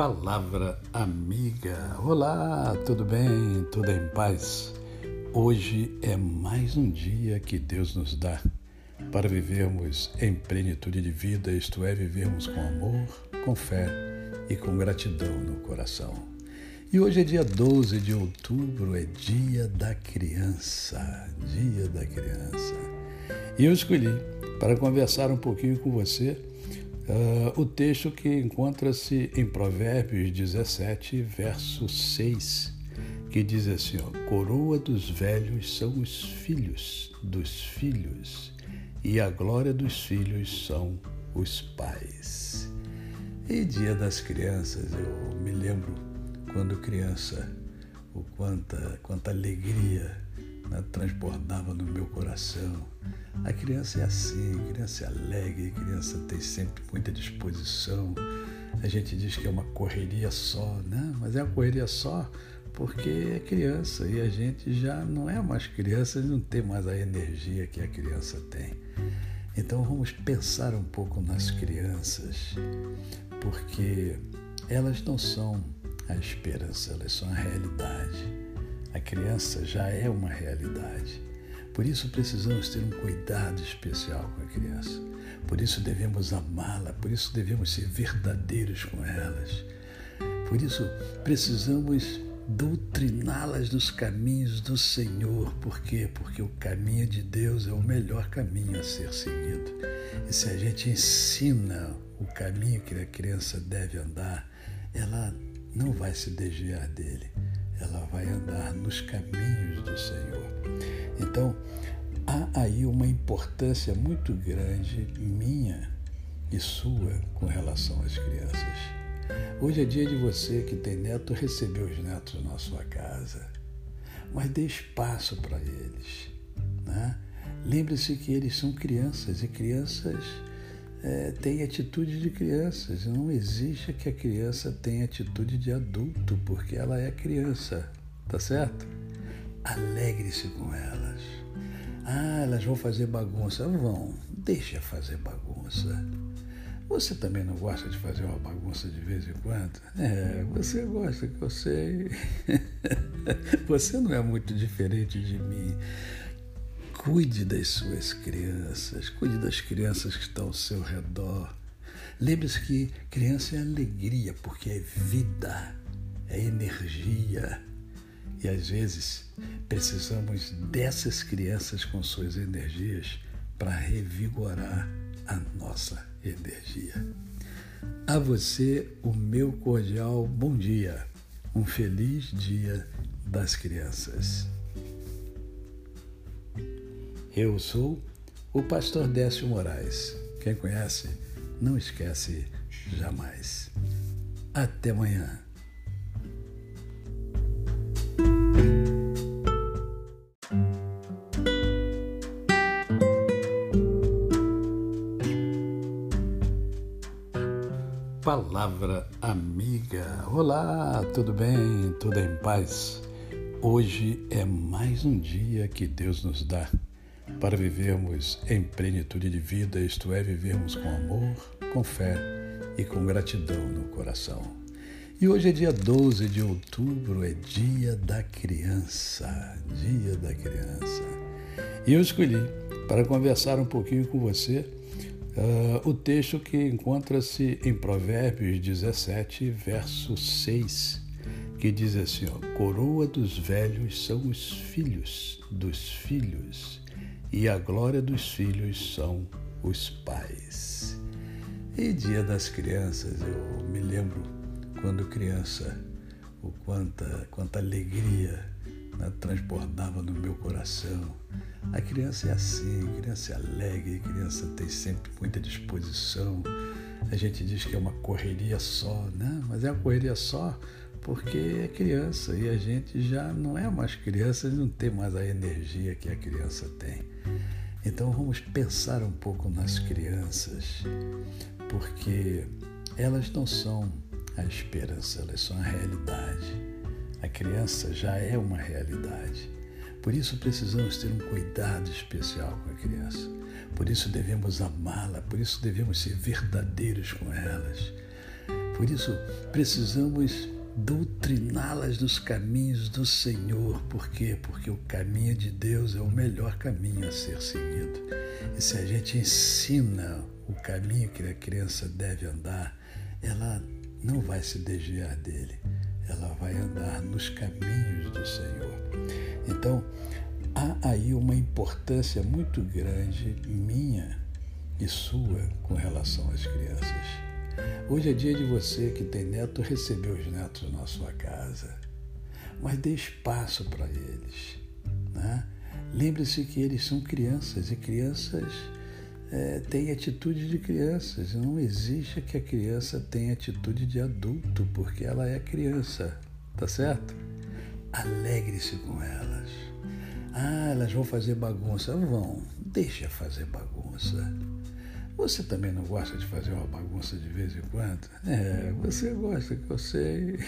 Palavra amiga. Olá, tudo bem? Tudo em paz? Hoje é mais um dia que Deus nos dá para vivermos em plenitude de vida, isto é, vivermos com amor, com fé e com gratidão no coração. E hoje é dia 12 de outubro, é dia da criança. Dia da criança. E eu escolhi para conversar um pouquinho com você Uh, o texto que encontra-se em Provérbios 17, verso 6, que diz assim: ó, Coroa dos velhos são os filhos dos filhos, e a glória dos filhos são os pais. E dia das crianças, eu me lembro quando criança, o quanta, quanta alegria né, transbordava no meu coração. A criança é assim, a criança é alegre, a criança tem sempre muita disposição. A gente diz que é uma correria só, né? Mas é uma correria só porque é criança e a gente já não é mais criança, não tem mais a energia que a criança tem. Então vamos pensar um pouco nas crianças, porque elas não são a esperança, elas são a realidade. A criança já é uma realidade. Por isso precisamos ter um cuidado especial com a criança. Por isso devemos amá-la, por isso devemos ser verdadeiros com elas. Por isso precisamos doutriná-las nos caminhos do Senhor. Por quê? Porque o caminho de Deus é o melhor caminho a ser seguido. E se a gente ensina o caminho que a criança deve andar, ela não vai se desviar dele ela vai andar nos caminhos do Senhor. Então, há aí uma importância muito grande minha e sua com relação às crianças. Hoje é dia de você que tem neto receber os netos na sua casa, mas dê espaço para eles. Né? Lembre-se que eles são crianças e crianças é, tem atitude de crianças. Não existe que a criança tenha atitude de adulto, porque ela é criança, tá certo? Alegre-se com elas. Ah, elas vão fazer bagunça. Vão, deixa fazer bagunça. Você também não gosta de fazer uma bagunça de vez em quando? É, você gosta, que eu sei. você não é muito diferente de mim. Cuide das suas crianças, cuide das crianças que estão ao seu redor. Lembre-se que criança é alegria, porque é vida, é energia. E às vezes precisamos dessas crianças com suas energias para revigorar a nossa energia. A você, o meu cordial bom dia. Um feliz dia das crianças. Eu sou o pastor Décio Moraes. Quem conhece, não esquece jamais. Até amanhã. Palavra amiga. Olá, tudo bem? Tudo em paz? Hoje é mais um dia que Deus nos dá para vivermos em plenitude de vida, isto é, vivermos com amor, com fé e com gratidão no coração. E hoje é dia 12 de outubro, é dia da criança, dia da criança. E eu escolhi para conversar um pouquinho com você uh, o texto que encontra-se em Provérbios 17, verso 6, que diz assim: ó, Coroa dos velhos são os filhos dos filhos e a glória dos filhos são os pais. E dia das crianças, eu me lembro quando criança, o quanta, quanta alegria né, transbordava no meu coração. A criança é assim, a criança é alegre, a criança tem sempre muita disposição. A gente diz que é uma correria só, né? Mas é uma correria só porque é criança e a gente já não é mais criança, não tem mais a energia que a criança tem. Então vamos pensar um pouco nas crianças, porque elas não são a esperança, elas são a realidade. A criança já é uma realidade. Por isso precisamos ter um cuidado especial com a criança. Por isso devemos amá-la, por isso devemos ser verdadeiros com elas Por isso, precisamos doutriná-las nos caminhos do Senhor. Por quê? Porque o caminho de Deus é o melhor caminho a ser seguido. E se a gente ensina o caminho que a criança deve andar, ela não vai se desviar dele. Ela vai andar nos caminhos do Senhor. Então, há aí uma importância muito grande minha e sua com relação às crianças. Hoje é dia de você que tem neto receber os netos na sua casa, mas dê espaço para eles. Né? Lembre-se que eles são crianças e crianças é, têm atitude de crianças. Não existe que a criança tenha atitude de adulto, porque ela é criança, tá certo? Alegre-se com elas. Ah, elas vão fazer bagunça. Vão, deixa fazer bagunça. Você também não gosta de fazer uma bagunça de vez em quando? É, você gosta, que eu sei.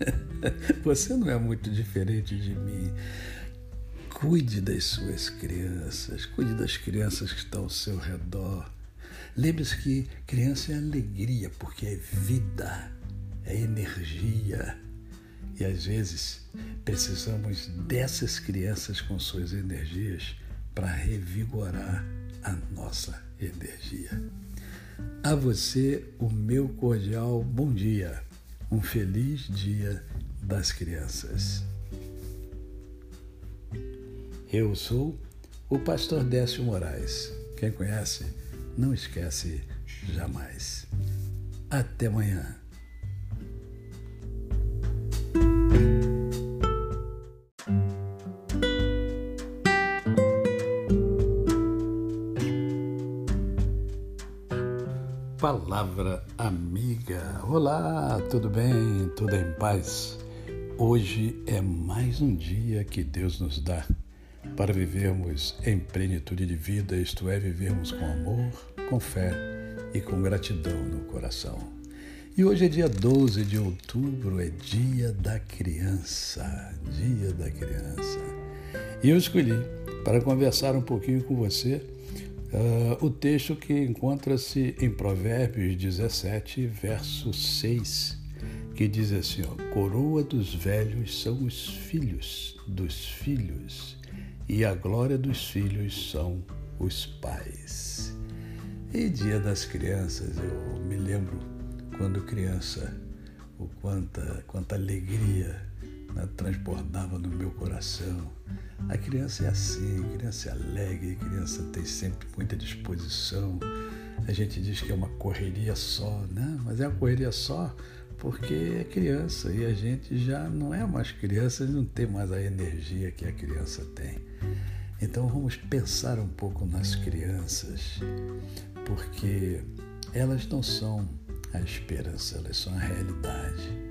Você não é muito diferente de mim. Cuide das suas crianças, cuide das crianças que estão ao seu redor. Lembre-se que criança é alegria, porque é vida, é energia. E às vezes precisamos dessas crianças com suas energias para revigorar a nossa energia. A você, o meu cordial bom dia. Um feliz Dia das Crianças. Eu sou o pastor Décio Moraes. Quem conhece, não esquece jamais. Até amanhã. Palavra amiga. Olá, tudo bem? Tudo em paz? Hoje é mais um dia que Deus nos dá para vivermos em plenitude de vida, isto é, vivermos com amor, com fé e com gratidão no coração. E hoje é dia 12 de outubro, é dia da criança, dia da criança. E eu escolhi para conversar um pouquinho com você Uh, o texto que encontra-se em Provérbios 17, verso 6, que diz assim: ó, Coroa dos velhos são os filhos dos filhos, e a glória dos filhos são os pais. E dia das crianças, eu me lembro quando criança, o quanta, quanta alegria né, transbordava no meu coração a criança é assim, a criança é alegre, a criança tem sempre muita disposição. A gente diz que é uma correria só, né? Mas é uma correria só porque é criança e a gente já não é mais criança, não tem mais a energia que a criança tem. Então vamos pensar um pouco nas crianças, porque elas não são a esperança, elas são a realidade.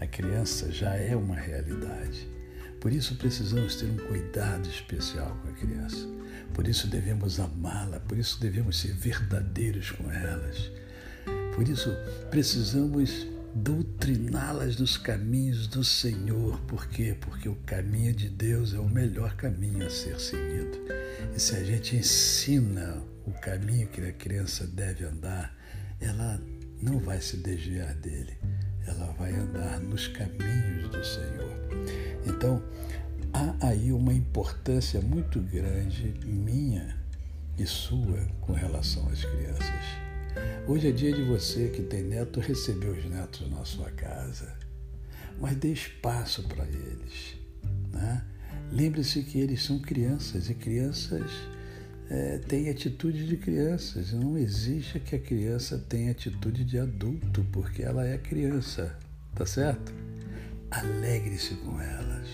A criança já é uma realidade. Por isso precisamos ter um cuidado especial com a criança. Por isso devemos amá-la, por isso devemos ser verdadeiros com elas. Por isso precisamos doutriná-las nos caminhos do Senhor. Por quê? Porque o caminho de Deus é o melhor caminho a ser seguido. E se a gente ensina o caminho que a criança deve andar, ela não vai se desviar dele. Ela vai andar nos caminhos do Senhor. Então, há aí uma importância muito grande minha e sua com relação às crianças. Hoje é dia de você que tem neto receber os netos na sua casa, mas dê espaço para eles. Né? Lembre-se que eles são crianças e crianças é, têm atitude de crianças. Não existe que a criança tenha atitude de adulto, porque ela é criança, tá certo? Alegre-se com elas.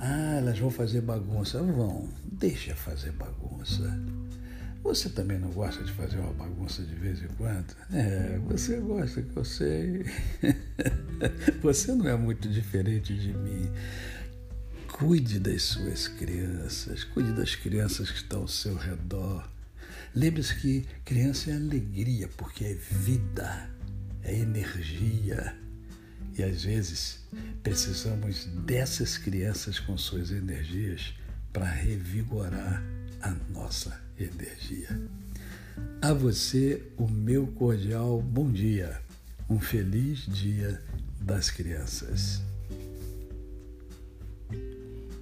Ah, elas vão fazer bagunça. Vão, deixa fazer bagunça. Você também não gosta de fazer uma bagunça de vez em quando? É, você gosta, que eu sei. Você não é muito diferente de mim. Cuide das suas crianças, cuide das crianças que estão ao seu redor. Lembre-se que criança é alegria, porque é vida, é energia e às vezes precisamos dessas crianças com suas energias para revigorar a nossa energia. A você, o meu cordial bom dia. um feliz Dia das Crianças.